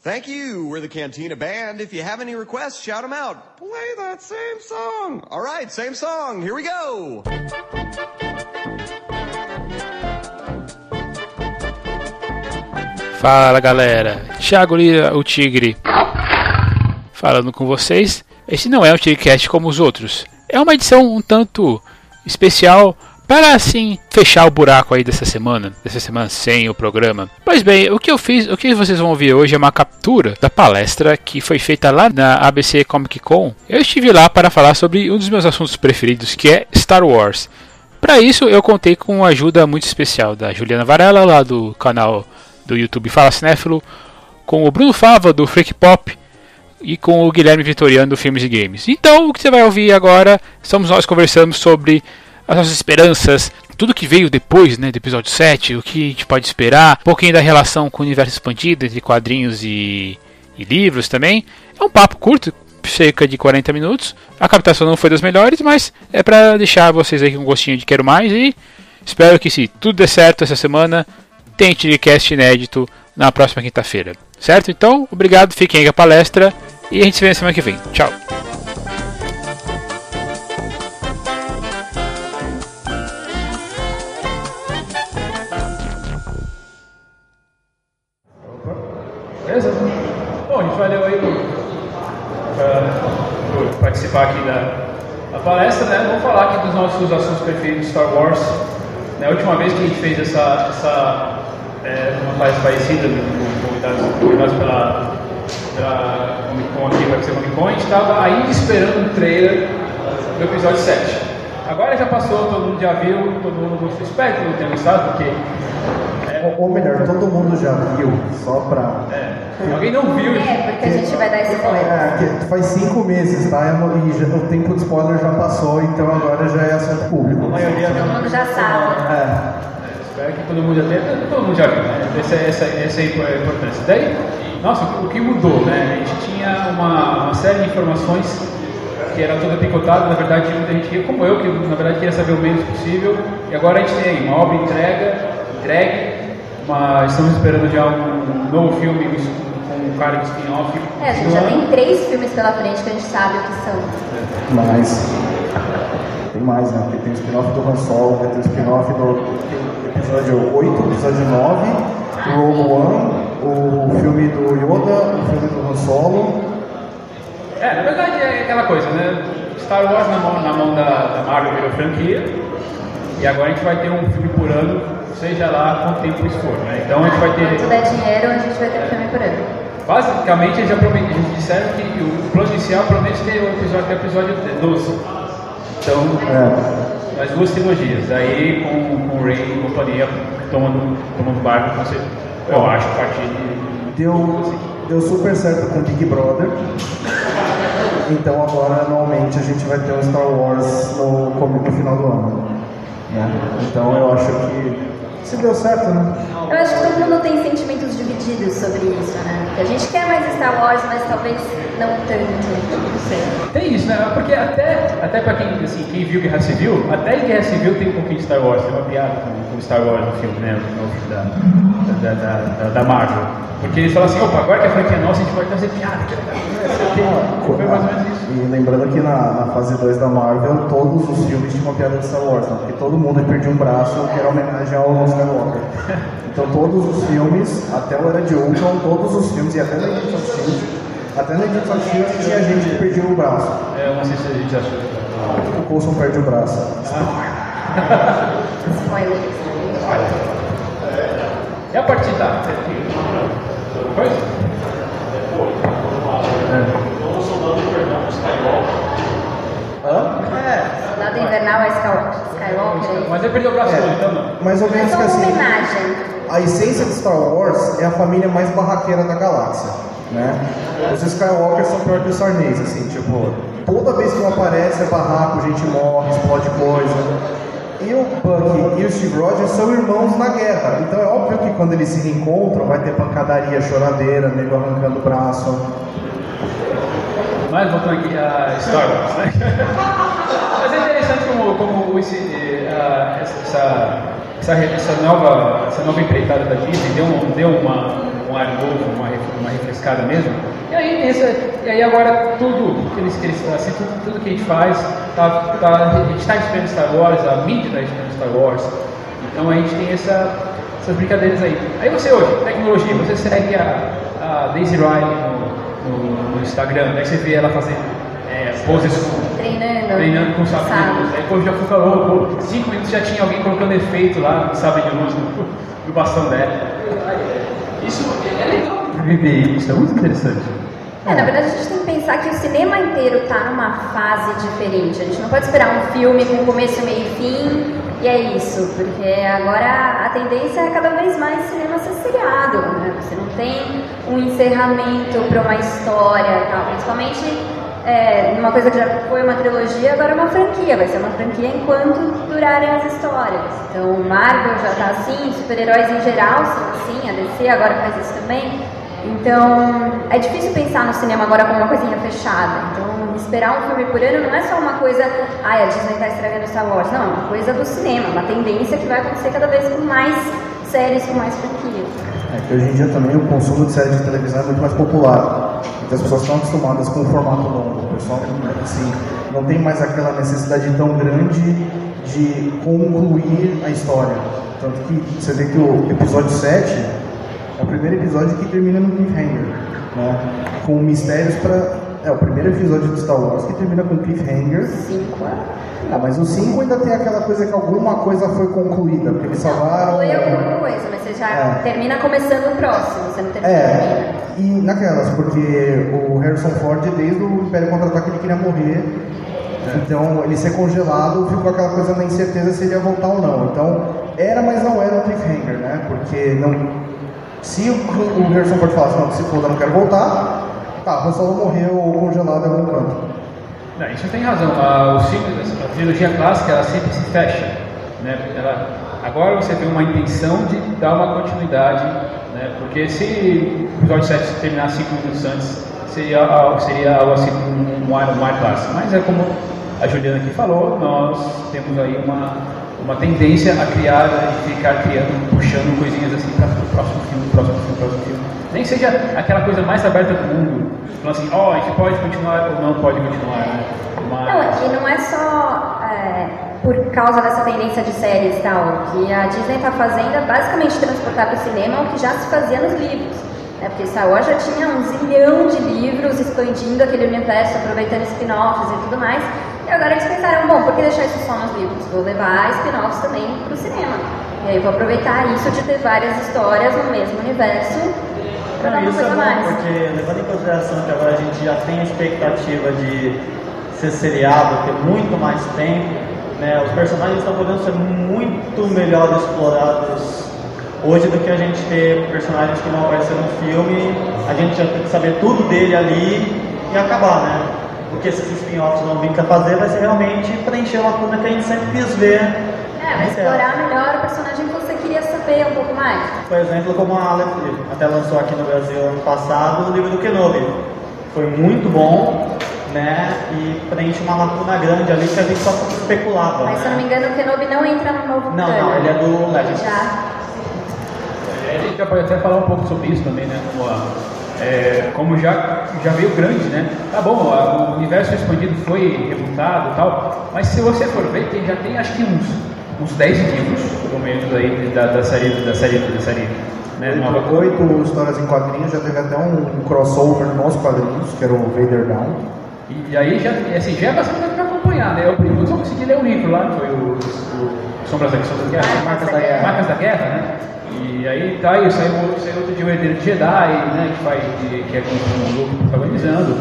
Thank you. We're the Cantina Band. If you have any requests, shout them out. Play that same song. All right, same song. Here we go. Fala galera, Thiago Lira, o Tigre, falando com vocês. Esse não é um Tigrecast como os outros, é uma edição um tanto especial para assim fechar o buraco aí dessa semana, dessa semana sem o programa. Pois bem, o que eu fiz, o que vocês vão ouvir hoje é uma captura da palestra que foi feita lá na ABC Comic Con. Eu estive lá para falar sobre um dos meus assuntos preferidos, que é Star Wars. Para isso, eu contei com uma ajuda muito especial da Juliana Varela, lá do canal do YouTube Fala Cinéfilo, com o Bruno Fava do Freak Pop e com o Guilherme Vitoriano do Filmes e Games. Então, o que você vai ouvir agora somos nós conversando sobre as nossas esperanças, tudo que veio depois né, do episódio 7, o que a gente pode esperar, um pouquinho da relação com o universo expandido entre quadrinhos e, e livros também. É um papo curto, cerca de 40 minutos. A captação não foi das melhores, mas é para deixar vocês aí com um gostinho de quero mais e espero que se tudo der certo essa semana, tem Tigrecast inédito na próxima quinta-feira. Certo? Então, obrigado, fiquem aí com a palestra e a gente se vê na semana que vem. Tchau! Participar aqui da, da, palestra, né? Vamos falar aqui dos nossos assuntos preferidos de Star Wars. Na né? última vez que a gente fez essa, essa é, uma palestra parecida, convidados, convidados pela, pela Comic Con aqui, vai ser Comic Con, a gente estava ainda esperando um trailer do episódio 7. Agora já passou, todo mundo já viu, todo mundo gostou. Espero que não tenha gostado, porque ou, ou, melhor, todo mundo já viu, só pra. É. Alguém não viu? É, porque a gente vai dar spoiler. É, faz cinco meses, tá? E já, o tempo de spoiler já passou, então agora já é assunto público. A maioria todo mundo já sabe. É. é. Espero que todo mundo já tenha. Todo mundo já viu, né? Essa, essa, essa é a importância. Daí, nossa, o que mudou, né? A gente tinha uma, uma série de informações que era toda picotada, na verdade muita gente, como eu, que na verdade queria saber o menos possível, e agora a gente tem aí uma obra entrega, entregue, mas estamos esperando já um novo filme com cara de spin-off. É, a gente já tem três filmes pela frente que a gente sabe o que são. Mas tem mais, né? Porque tem o spin-off do Han Solo, vai ter o spin-off do episódio 8, episódio 9, o Rogue One, o filme do Yoda, o filme do Han Solo. É, na verdade é aquela coisa, né? Star Wars na mão, na mão da, da Marvel virou franquia, e agora a gente vai ter um filme por ano seja lá quanto tempo isso for. Né? Então a gente vai ter. Quanto der dinheiro, a gente vai ter filme por ano. Basicamente, eles já eles disseram que o plano inicial promete ter o episódio, ter o episódio 12. Então, é. as duas trilogias. Aí com, com o Ray e companhia tomando, tomando barco, você, eu acho, a partir de. Deu, deu super certo com Big Brother. Então agora, anualmente, a gente vai ter um Star Wars no, no final do ano. Né? Então eu acho que se deu certo, né? Eu acho que todo mundo tem sentimentos divididos sobre isso, né? A gente quer mais Star Wars, mas talvez não tanto, não sei. Tem isso, né? Porque até, até pra quem, assim, quem viu Guerra Civil, até em Guerra Civil tem um pouquinho de Star Wars, tem uma piada com, com Star Wars no filme, né? No filme da, da, da, da, da Marvel. Porque eles falam assim, opa, agora que a franquia é nossa, a gente pode fazer piada. Foi mais ou menos isso. E lembrando que na, na fase 2 da Marvel, todos os filmes tinham uma piada de Star Wars, né? porque todo mundo perdia um braço que era homenagem ao Skywalker. Então todos os filmes, até o Era de Ultron, todos os filmes, e até na Agents of S.H.I.E.L.D., até na Agents of S.H.I.E.L.D. tinha gente que perdia o braço. É, eu não sei se a gente achou. O Coulson perde o braço. Spoiler. E a partir da... Coisa? É. Hã? É. Soldado Invernal é Skywalker. Mas ele perdeu o braço, é, então não. Mais ou menos é que assim. homenagem. A essência de Star Wars é a família mais barraqueira da galáxia. Né? Os Skywalkers são pior que os Sarnês, assim, tipo, toda vez que um aparece é barraco, gente morre, explode coisa. E o Buck e o Steve Rogers são irmãos na guerra. Então é óbvio que quando eles se reencontram vai ter pancadaria, choradeira, nego arrancando o braço. Mas voltando aqui a Star Wars, né? Interessante como, como esse, uh, essa, essa, essa, nova, essa nova empreitada da Disney deu, deu uma, um ar novo, uma, uma refrescada mesmo. E aí, esse, e aí agora tudo que eles, assim, tudo, tudo que a gente faz, tá, tá, a gente está esperando Star Wars, a mídia está esperando Star Wars. Então a gente tem essa, essas brincadeiras aí. Aí você hoje, tecnologia, você segue a, a Daisy Riley no, no, no Instagram, aí você vê ela fazendo é, poses Treinando. treinando com sabre de luz. Aí pô, já falou, pô, cinco minutos já tinha alguém colocando efeito lá, sabe de luz no, no bastão dela. Isso é legal viver isso, é muito interessante. É, na verdade, a gente tem que pensar que o cinema inteiro está numa fase diferente. A gente não pode esperar um filme com começo, meio e fim e é isso, porque agora a tendência é cada vez mais cinema ser seriado. Né? Você não tem um encerramento para uma história, tal. principalmente é, numa coisa que já foi uma trilogia, agora é uma franquia. Vai ser uma franquia enquanto durarem as histórias. Então, Marvel já está assim, super-heróis em geral são assim, a DC agora faz isso também. Então, é difícil pensar no cinema agora como uma coisinha fechada. Então, esperar um filme por ano não é só uma coisa, ai, a Disney está estragando Star Wars. Não, é uma coisa do cinema, uma tendência que vai acontecer cada vez com mais séries, com mais franquias. É que hoje em dia também o consumo de séries de televisão é muito mais popular. Então as pessoas estão acostumadas com o formato longo. Pessoal assim, não tem mais aquela necessidade tão grande de concluir a história. Tanto que você vê que o episódio 7 é o primeiro episódio que termina no cliffhanger, né? Com mistérios para é o primeiro episódio de Star Wars que termina com cliffhanger. Cinco Ah, mas o 5 ainda tem aquela coisa que alguma coisa foi concluída, porque eles salvaram. Foi alguma coisa, mas você já É. termina começando o próximo, você não termina. É, e naquelas, porque o Harrison Ford, desde o Império Contra-Ataque, ele queria morrer. Então, ele ser congelado, ficou aquela coisa na incerteza se ele ia voltar ou não. Então, era, mas não era um cliffhanger, né? Porque não, se o, o Harrison Ford falasse, não, se foda, não quero voltar, tá, o Han Solo morreu congelado em algum canto. Não, isso tem razão. A, o ciclo, trilogia clássica, ela sempre se fecha. Né? Ela, agora você tem uma intenção de dar uma continuidade, né? porque se o episódio 7 terminasse 5 minutos antes, seria, algo- seria algo assim um, um, um ar clássico. Mas é como a Juliana aqui falou, nós temos aí uma, uma tendência a criar e ficar criando, puxando coisinhas assim para o próximo filme, próximo filme, próximo filme. Nem seja aquela coisa mais aberta do mundo, falando assim, ó, a gente pode continuar ou não pode continuar, né? Mas... Não, e não é só é, por causa dessa tendência de séries e tal. Que a Disney está fazendo é basicamente transportar para o cinema o que já se fazia nos livros. Né? Porque Star Wars já tinha um zilhão de livros expandindo aquele universo, aproveitando spin-offs e tudo mais. E agora eles pensaram, bom, por que deixar isso só nos livros? Vou levar spin-offs também para o cinema. E aí vou aproveitar isso de ter várias histórias no mesmo universo para dar uma isso é coisa bom, mais. porque levando em consideração que agora a gente já tem a expectativa de ser seriado, ter muito mais tempo, né, os personagens estão podendo ser muito melhor explorados hoje do que a gente ter personagens que não apareceram no filme, a gente já tem que saber tudo dele ali e acabar, né? Porque se esses spin-offs vão vir para fazer, vai ser realmente preencher uma lacuna que a gente sempre quis ver. É, vai explorar melhor o personagem que você queria saber um pouco mais. Por exemplo, como a Aleph até lançou aqui no Brasil ano passado, o livro do Kenobi. Foi muito bom, né? E preenche uma lacuna grande ali que a gente só especulava. Mas se eu não né? me engano, o Kenobi não entra no novo Não, canon. não, ele é do Legends. Já. É, A gente já pode até falar um pouco sobre isso também, né? Como, a- é, como já, já veio grande, né? Tá bom, a- o universo expandido foi rebutado e tal, mas se você for ver, tem, já tem acho que uns, uns 10 livros, pelo menos, aí da, da série, da série, da série né, nova. Oito histórias em quadrinhos, já teve até um, um crossover nos quadrinhos, que era o Vader Down. E aí já, assim, já é bastante tempo pra acompanhar, né? Eu primeiro só consegui ler o livro lá, que foi o, o Sombras da, Sombras da Guerra, Marcas da Guerra. Marcas da Guerra, né? E aí tá aí, saiu, outro- saiu outro de O Herdeiro de Jedi, né? Que, faz, que, que é com o Luke protagonizando.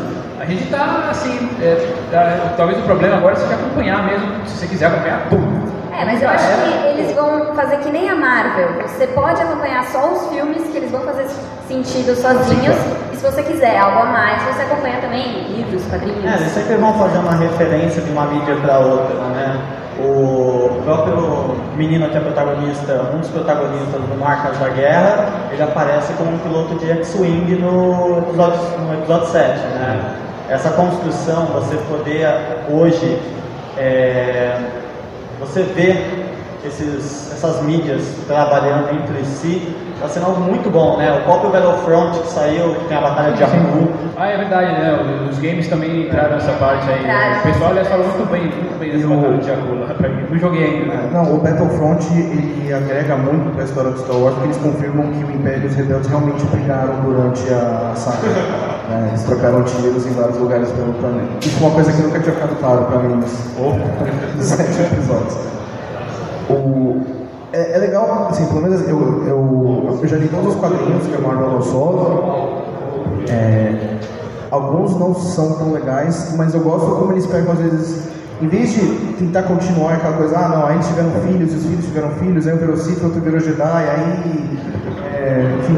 A gente tá assim, é, tá- talvez o problema agora seja acompanhar mesmo, se você quiser acompanhar, pum! É, mas eu acho que eles vão fazer que nem a Marvel. Você pode acompanhar só os filmes que eles vão fazer sentido sozinhos. E se você quiser algo a mais, você acompanha também livros, quadrinhos. É, eles sempre vão fazer uma referência de uma mídia para outra, né? O próprio menino que é protagonista, um dos protagonistas do Marcas da Guerra, ele aparece como um piloto de X-Wing no episódio, no episódio 7, né? Essa construção, você poder hoje, é, você vê esses, essas mídias trabalhando entre si, Tá sendo algo muito bom, né? O próprio Battlefront que saiu, que tem a batalha de Jakku. Ah, é verdade, né? Os games também entraram nessa parte aí. Entraram. O pessoal, aliás, falou muito bem, muito bem dessa batalha de Jakku lá pra mim. Não joguei ainda. né? Não, o Battlefront ele agrega muito para a história do Star Wars porque eles confirmam que o Império e os Rebeldes realmente brigaram durante a saga. né? Eles trocaram tiros em vários lugares pelo planeta. Isso é uma coisa que nunca tinha ficado claro para mim nos, sete episódios. O, é, é legal, assim, pelo menos eu, eu, eu já li todos os quadrinhos que a Marvel lançou. É, alguns não são tão legais, mas eu gosto como eles pegam às vezes, em vez de tentar continuar aquela coisa, ah não, aí eles tiveram filhos, os filhos tiveram filhos, aí um virou Sith, outro virou Jedi, aí. É, enfim.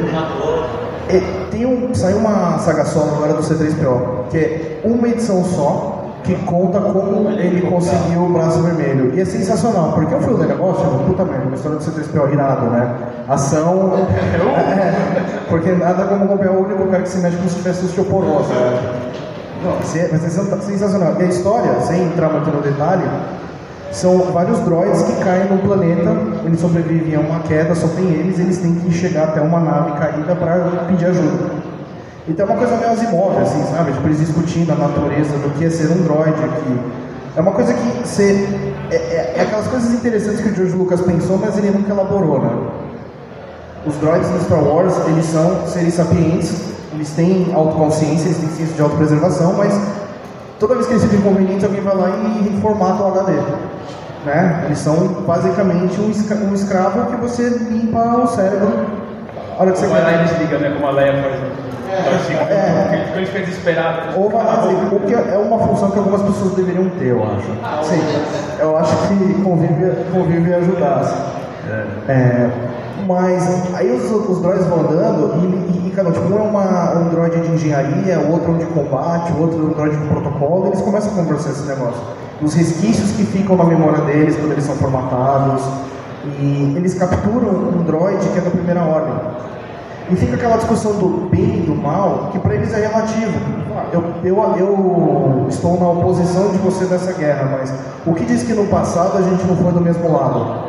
É, tem um, saiu uma saga solo agora do C3PO, que é uma edição só, que conta como ele conseguiu o braço vermelho. E é sensacional, porque o filme do negócio, é uma puta merda, uma história do C3PO irado, né? Ação. É, porque nada como acompanhar o único cara que se mexe como se tivesse osteoporose. Né? Não, vai ser sens- sensacional. E a história, sem entrar muito no detalhe, são vários droids que caem no planeta, eles sobrevivem a uma queda, só tem eles, eles têm que chegar até uma nave caída para pedir ajuda. Então é uma coisa meio Asimov, assim, sabe? Tipo, eles discutindo a natureza do que é ser um droid aqui. É uma coisa que você... É, é- é aquelas coisas interessantes que o George Lucas pensou, mas ele nunca elaborou, né? Os droids do Star Wars, eles são seres sapientes, eles têm autoconsciência, eles têm senso de autopreservação, mas toda vez que eles ficam inconvenientes, alguém vai lá e reformata o HD. Né? Eles são basicamente um, escra- um escravo que você limpa o cérebro a hora que você Vai lá e desliga, né? Como a Leia faz. É. Porque ele fica desesperado. Ou vai lá desligar, o que é uma função que algumas pessoas deveriam ter, eu acho. Sim, eu acho que convive, convive ajudar. assim. É, mas aí os, os droids vão andando e, e, cada tipo, um é uma, um droid de engenharia, outro é um de combate, outro é um droid de protocolo, e eles começam a conversar esse negócio. Os resquícios que ficam na memória deles quando eles são formatados. E eles capturam um droid que é da primeira ordem. E fica aquela discussão do bem e do mal, que para eles é relativo. Eu, eu, eu estou na oposição de você nessa guerra, mas o que diz que no passado a gente não foi do mesmo lado?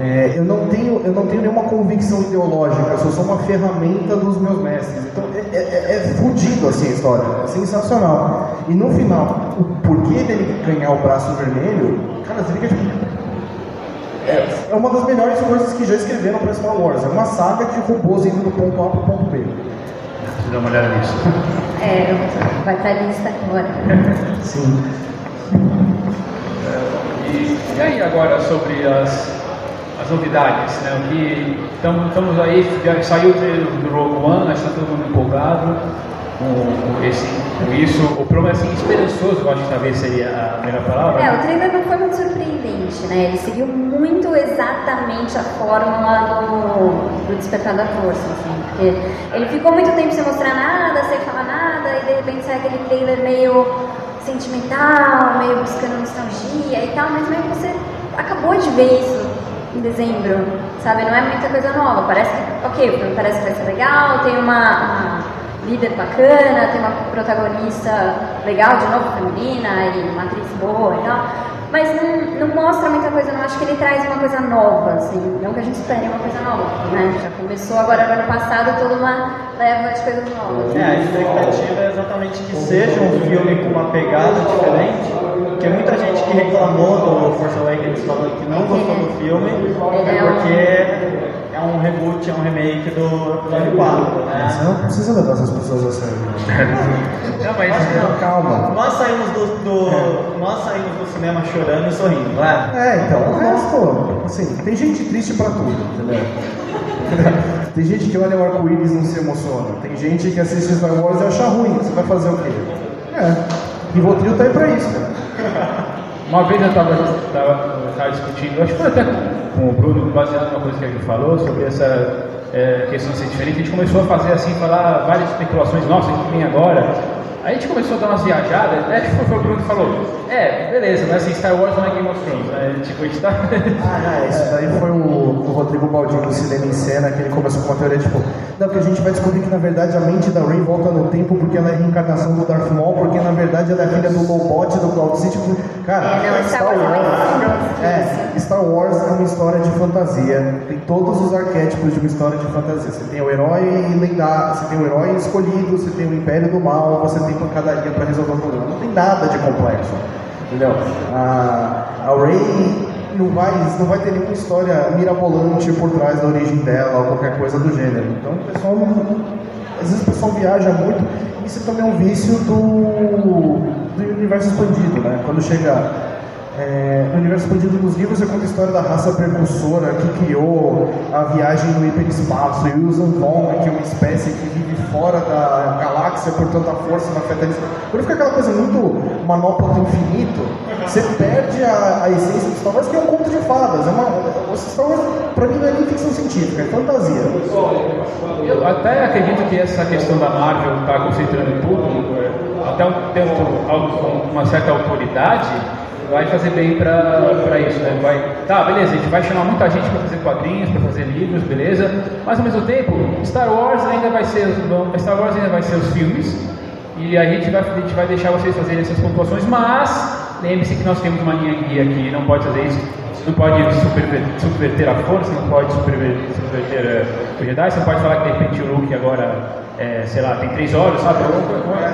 É, eu, não tenho, eu não tenho nenhuma convicção ideológica, eu sou só uma ferramenta dos meus mestres. Então é, é, é, é fudido assim a história, é sensacional. E no final, o porquê dele ganhar o braço vermelho, cara, você fica tipo. É, é uma das melhores coisas que já escreveram para Star Wars. É uma saga de robôs indo do ponto A para o ponto B. Deixa eu dar uma olhada nisso. É, vai pra lista agora. Sim. E, e aí agora sobre as, as novidades, né? O que estamos, aí, já saiu o trailer do Rogue One, que está todo mundo empolgado com, esse, com isso. O problema assim, esperançoso, eu acho que talvez seria a melhor palavra. É, o trailer não foi muito surpreendente, né? Ele seguiu muito exatamente a fórmula do, do Despertar da Força, assim, porque ele ficou muito tempo sem mostrar nada, sem falar nada, e de repente sai aquele trailer meio sentimental, meio buscando nostalgia e tal, mas meio que você acabou de ver isso em dezembro, sabe? Não é muita coisa nova, parece que, ok, parece que vai ser legal, tem uma- uma líder bacana, tem uma protagonista legal, de novo feminina, e uma atriz boa e tal. Mas não, não mostra muita coisa, não acho que ele traz uma coisa nova, assim, não que a gente espere uma coisa nova, né? Já começou agora no ano passado toda uma leva de coisas novas. É, a expectativa é exatamente que seja um filme com uma pegada diferente, porque muita gente que reclamou do Force Awakens falando que não gostou do filme, é porque é um reboot, é um remake do episódio 4, né? Você não precisa levar essas pessoas a sério. Não, mas Calma. Nós saímos do, do- nós saímos do cinema chorando e sorrindo, não é? É, então, o resto, assim, tem gente triste pra tudo, entendeu? Tem gente que olha o arco-íris e não se emociona. Tem gente que assiste Star Wars e acha ruim. Você vai fazer o quê? É. Rivotril tá aí pra isso, cara. Uma vez eu estava discutindo, acho que foi até com, o Bruno, baseado numa coisa que gente falou, sobre essa é, questão de ser diferente. A gente começou a fazer assim, falar várias especulações, nossa, que vem agora? A gente começou a dar umas viajadas, né? Tipo, foi o Bruno que falou, é, beleza, mas assim, Star Wars não é Game of Thrones, né? Tipo, a gente tá... Ah, é, isso daí foi o, o Rodrigo Baldinho do Cinema em Cena, que ele começou com uma teoria, tipo, não, porque a gente vai descobrir que na verdade a mente da Rey volta no tempo porque ela é a reencarnação do Darth Maul, porque na verdade ela é filha do Lobot, do Cloud City. Cara, É, não, Star Wars é é, Star Wars é uma história de fantasia, tem todos os arquétipos de uma história de fantasia. Você tem o herói lendário, você tem o herói escolhido, você tem o Império do Mal, você tem pancadaria para resolver o problema. Não tem nada de complexo. Entendeu? A, a Rey não vai, não vai ter nenhuma história mirabolante por trás da origem dela ou qualquer coisa do gênero. Então o pessoal não, às vezes o pessoal viaja muito. Isso também é um vício do, do universo expandido, né? Quando chega é, universo expandido dos livros, você conta a história da raça precursora que criou a viagem no hiperespaço e o Zanvon, que é uma espécie que vive fora da galáxia, portanto a força não afeta eles. Quando fica aquela coisa muito manopla do infinito, você perde a, a essência do Star Wars, que é um conto de fadas. É uma, o Star Wars, pra mim, não é nem ficção científica, é fantasia. Eu até acredito que essa questão da Marvel estar concentrando tudo, é, até um tempo, uma certa autoridade, vai fazer bem para isso, né? Vai, tá, beleza, a gente vai chamar muita gente para fazer quadrinhos, para fazer livros, beleza? Mas ao mesmo tempo, Star Wars ainda vai ser os, Star Wars ainda vai ser os filmes e a gente vai, a gente vai deixar vocês fazerem essas pontuações, mas lembre-se que nós temos uma linha guia aqui, não pode fazer isso, não pode subverter, subverter a força, não pode subverter, subverter uh, o Jedi, você não pode falar que de repente o Luke agora é, sei lá, tem três olhos, sabe?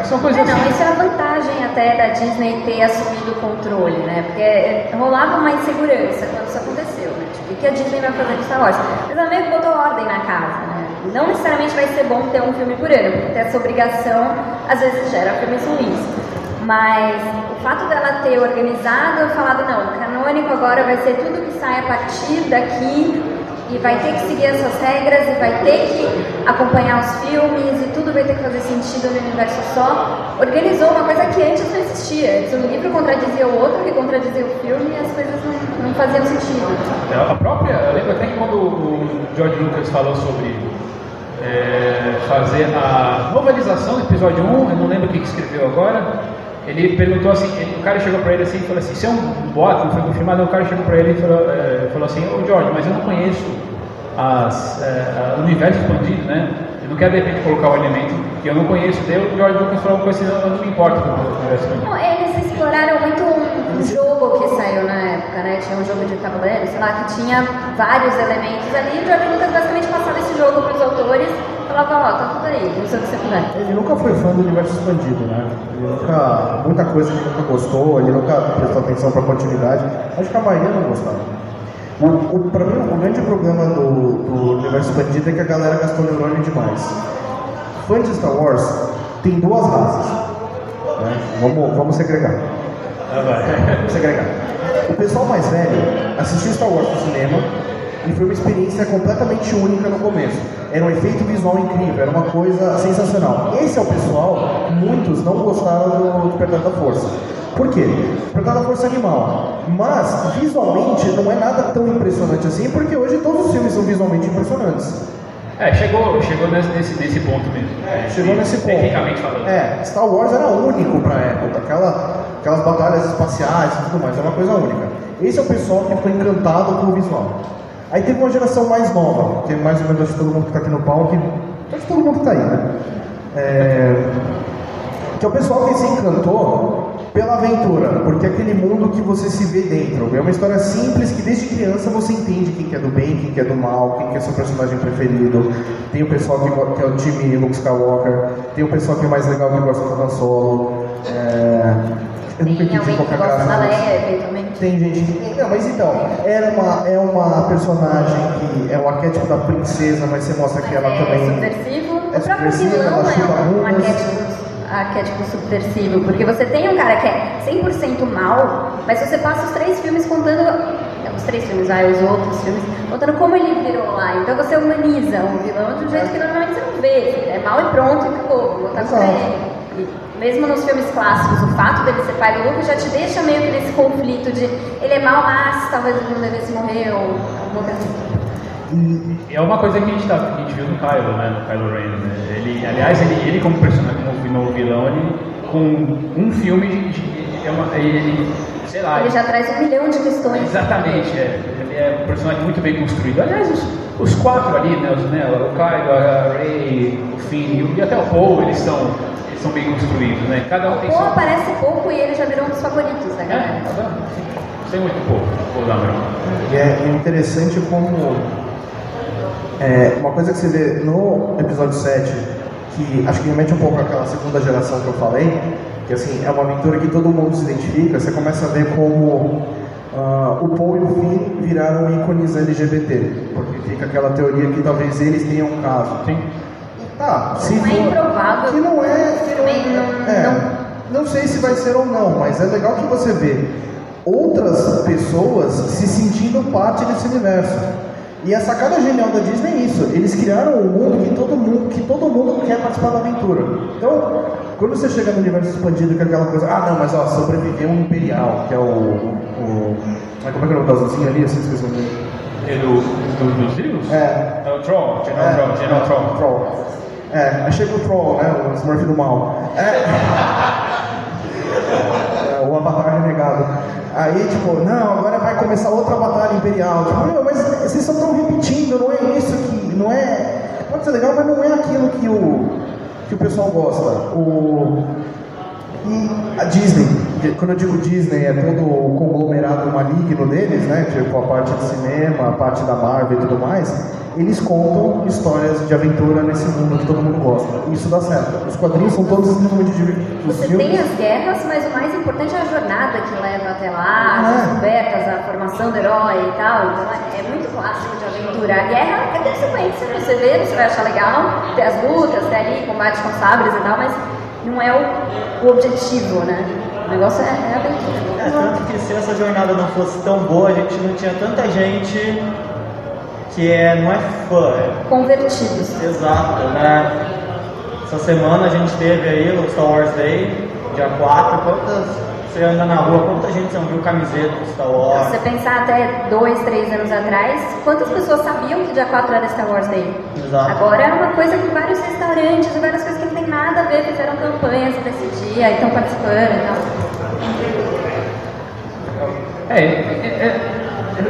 São coisas é, não, assim. isso é a vantagem até da Disney ter assumido o controle, né? Porque é, rolava uma insegurança quando isso aconteceu, né? Tipo, o que a Disney vai fazer com Star Wars? Mas ela meio que botou ordem na casa, né? Não necessariamente vai ser bom ter um filme por ano, porque ter essa obrigação às vezes gera filmes ruins. Mas o fato dela ter organizado, falado, não, o canônico agora vai ser tudo que sai a partir daqui e vai ter que seguir essas regras e vai ter que acompanhar os filmes e tudo vai ter que fazer sentido no universo só. Organizou uma coisa que antes não existia. Antes um livro contradizia o outro, que contradizia o filme e as coisas não, não faziam sentido. A própria, eu lembro até que quando o George Lucas falou sobre é, fazer a novelização do episódio 1, eu não lembro o que escreveu agora, ele perguntou assim, ele, o cara chegou para ele assim e falou assim, isso é um boato, não foi confirmado, o cara chegou para ele e falou, é, falou assim, ô George, mas eu não conheço as, é, o universo expandido, né? Eu não quero de repente colocar um elemento que eu não conheço. Daí o George Lucas falou uma coisa assim, não, não me importa com o universo expandido. Não, eles exploraram muito um, jogo que saiu na época, né? Tinha um jogo de tabuleiro, sei lá, que tinha vários elementos ali, e o George Lucas basicamente passava esse jogo para os autores falava, ó, tá tudo aí, não sei o que você puder. Ele nunca foi fã do universo expandido, né? Ele nunca, muita coisa ele nunca gostou, ele nunca prestou atenção pra continuidade. Acho que a maioria não gostava. O, o, pra mim, o grande problema do, do universo expandido é que a galera gastou neurônio demais. Fã de Star Wars tem duas raças. Né? Vamos, vamos segregar. Vamos segregar. O pessoal mais velho assistiu Star Wars no cinema e foi uma experiência completamente única no começo. Era um efeito visual incrível, era uma coisa sensacional. Esse é o pessoal, muitos não gostaram do Despertar da Força. Por quê? Despertar da Força é animal. Mas, visualmente, não é nada tão impressionante assim, porque hoje todos os filmes são visualmente impressionantes. É, chegou, chegou nesse, nesse, nesse ponto mesmo. É, chegou nesse ponto. Tecnicamente falando. É, Star Wars era único pra época. Aquela, aquelas batalhas espaciais e tudo mais, era uma coisa única. Esse é o pessoal que ficou encantado com o visual. Aí teve uma geração mais nova, que é mais ou menos acho que todo mundo que está aqui no palco, acho que todo mundo que está aí, né? É, que é o pessoal que se encantou pela aventura, porque é aquele mundo que você se vê dentro. É uma história simples que desde criança você entende quem que é do bem, quem que é do mal, quem que é seu personagem preferido. Tem o pessoal que, que é o time Luke Skywalker, tem o pessoal que é mais legal que gosta do Han Solo. É, eu nunca entendi qualquer graça. Da Leia, eventualmente. Tem gente que. Não, mas então, era uma, é uma personagem que é o arquétipo da princesa, mas você mostra que ela é também. Subversivo. É o próprio vilão é um, arquétipo, arquétipo subversivo, porque você tem um cara que é 100% mal, mas você passa os três filmes contando. Os três filmes, vai, os outros filmes, contando como ele virou lá. Então você humaniza um vilão de um jeito que normalmente você não vê. É mal e pronto, e acabou, vou botar pra ele. Mesmo nos filmes clássicos, o fato dele ser pai do Luke já te deixa meio que nesse conflito de ele é mau, mas talvez ele não devesse morrer ou alguma coisa assim. É uma coisa que a gente, tá, que a gente viu no Kylo, né? No Kylo Ren, né? Ele, aliás, ele, ele como personagem, como vilão, ele, com um filme de, é uma, ele, sei lá. Ele já traz um milhão de questões. Exatamente, é. Ele é um personagem muito bem construído. Aliás, os, os quatro ali, né, os, né, o Kylo, a Rey, o Finn e até o Paul, eles são, são bem construídos, né? Cada um tem Ou seu... aparece pouco e ele já virou um dos favoritos da É, galera. tá vendo? Tem muito pouco. E é interessante como é, uma coisa que você vê no episódio 7, que acho que remete um pouco àquela segunda geração que eu falei, que assim, é uma aventura que todo mundo se identifica, você começa a ver como ah, o Paul e o Finn viraram ícones LGBT, porque fica aquela teoria que talvez eles tenham um caso. Sim. Tá, se Não é for- improvável. Que não é. Também não- é, não sei se vai ser ou não, mas é legal que você vê outras pessoas se sentindo parte desse universo. E a sacada genial da Disney é isso. Eles criaram um mundo que todo mundo, que todo mundo quer participar da aventura. Então, quando você chega no universo expandido, que é aquela coisa, ah não, mas ó, sobreviveu um Imperial, que é o. o como é que é o azulzinha ali? Eu sempre esqueci o nome dele. E do, do, dos livros? É. É o Troll, General É, Troll, General Troll. Troll. É, aí chega o Troll, né? O Smurf do mal. É. É, o Avatar renegado. Aí, tipo, não, agora vai começar outra batalha imperial. Tipo, meu, mas vocês só estão repetindo, não é isso que. Não é. Pode ser legal, mas não é aquilo que o, que o pessoal gosta. O, e a Disney, que quando eu digo Disney, é todo o conglomerado maligno deles, né? Tipo a parte de cinema, a parte da Marvel e tudo mais. Eles contam histórias de aventura nesse mundo que todo mundo gosta. E isso dá certo. Os quadrinhos são todos extremamente divertidos. Os Você filmes- tem as guerras, mas o mais importante é a jornada que leva até lá, as Ah. descobertas, a formação do herói e tal. Então é, é muito clássico de aventura. A guerra é consequência, você vê, você vai achar legal, ter as lutas, ter ali, combate com sabres e tal, mas não é o, o objetivo, né? O negócio é, é aventura. É, tanto que se essa jornada não fosse tão boa, a gente não tinha tanta gente que é, não é fã, é Convertidos. exato, né? Essa semana a gente teve aí o Star Wars Day, dia 4, quantas, você anda na rua, quanta gente não viu camiseta do Star Se Wars? você pensar até dois, três anos atrás, quantas pessoas sabiam que dia 4 era Star Wars Day? Exato. Agora é uma coisa que vários restaurantes, várias coisas que não tem nada a ver, fizeram campanhas para esse dia e estão participando e tal. É,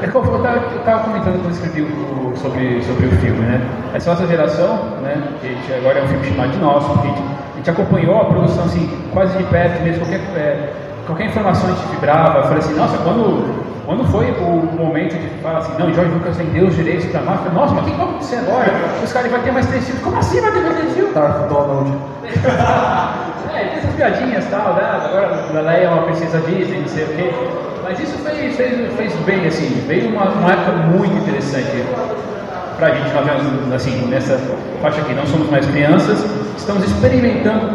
é, como eu estava comentando quando escrevi o- sobre, sobre o filme, né? Essa nossa geração, né? Que a agora é um filme chamado de nosso, porque a gente, a gente acompanhou a produção assim, quase de perto mesmo, qualquer, é, qualquer informação a gente vibrava, eu falei assim, nossa, quando, quando foi o momento de falar assim, não, George Lucas vendeu os direitos para eu falei, nossa, mas o que vai acontecer agora? Os caras vão ter mais três filmes, como assim vai ter mais três filmes? Darth Donald. É, tem essas piadinhas e tal, né? Agora a Leia é uma princesa Disney, não sei o quê. Mas isso fez, fez, fez bem, assim, veio uma, uma época muito interessante pra gente. Nós vemos, assim, nessa faixa aqui, não somos mais crianças, estamos experimentando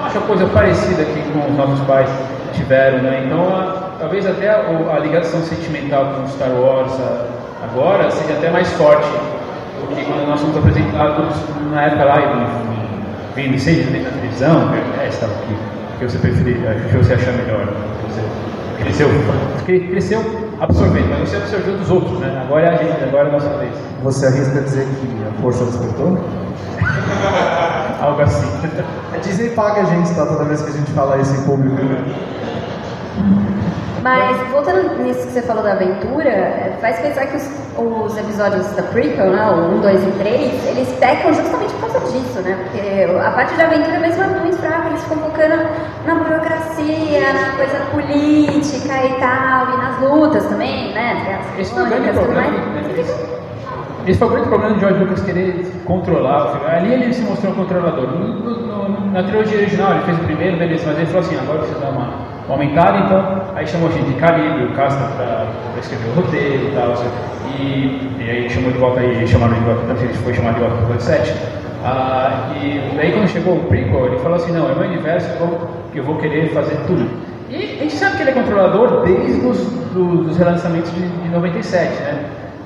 uma coisa parecida que com os nossos pais tiveram, né? Então, a- talvez até a, a ligação sentimental com Star Wars a- agora seja até mais forte do que quando nós fomos apresentados na época lá, em, vendo seja na televisão, é, estava aqui, que você preferir, que você achar melhor, você cresceu, cre- cresceu absorvendo, mas você absorveu dos outros, né? Agora é a gente, agora é a nossa vez. Você arrisca dizer que a força despertou? Algo assim. A Disney paga a gente, tá? Toda vez que a gente fala isso em público. Mas voltando nisso que você falou da aventura, é, faz pensar que os, os episódios da prequel, né, o 1, 2 e 3, eles pecam justamente por causa disso, né? Porque a parte da aventura mesmo é muito fraca, eles ficam focando na burocracia, na coisa política e tal, e nas lutas também, né? As Esse foi o grande crônicas e tudo problema. mais. né? Esse- foi o grande problema de George Lucas querer controlar o filme. Ali ele se mostrou controlador. No- no- na trilogia original, ele fez o primeiro, beleza, mas ele falou assim: agora você dá uma aumentada, então. Aí chamou gente de calibre, o Casta para escrever o roteiro e tal. assim. E, e aí chamou de volta, aí chamaram de volta, que ele foi chamado de volta para o episódio 7. Ah, e daí quando chegou o prequel, ele falou assim: não, é meu universo que eu vou querer fazer tudo. E a gente sabe que ele é controlador desde os do- dos relançamentos de, de 97, né?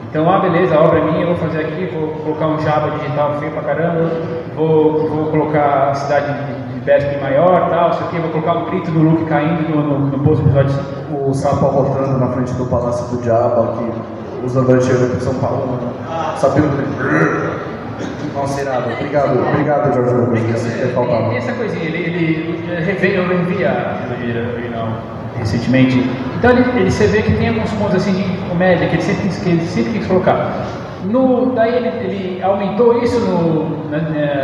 Então, ah, beleza, a obra é minha, eu vou fazer aqui, vou colocar um Java digital feio pra caramba, vou, vou colocar a cidade Bespin maior, tal, isso aqui, vou colocar um grito do Luke caindo no, no, no posto episódio 5. O sapo arrotando na frente do Palácio do Diabo, que os androides chegam aqui em São Paulo, né? sabendo que Nossa, irado. Obrigado, obrigado, George Lucas. Faltava. E essa coisinha, ele, ele reveio, eu revi a trilogia original recentemente. Então ele, ele, você vê que tem alguns pontos assim de comédia que ele sempre, que ele sempre quis colocar. No, daí ele, ele aumentou isso, no,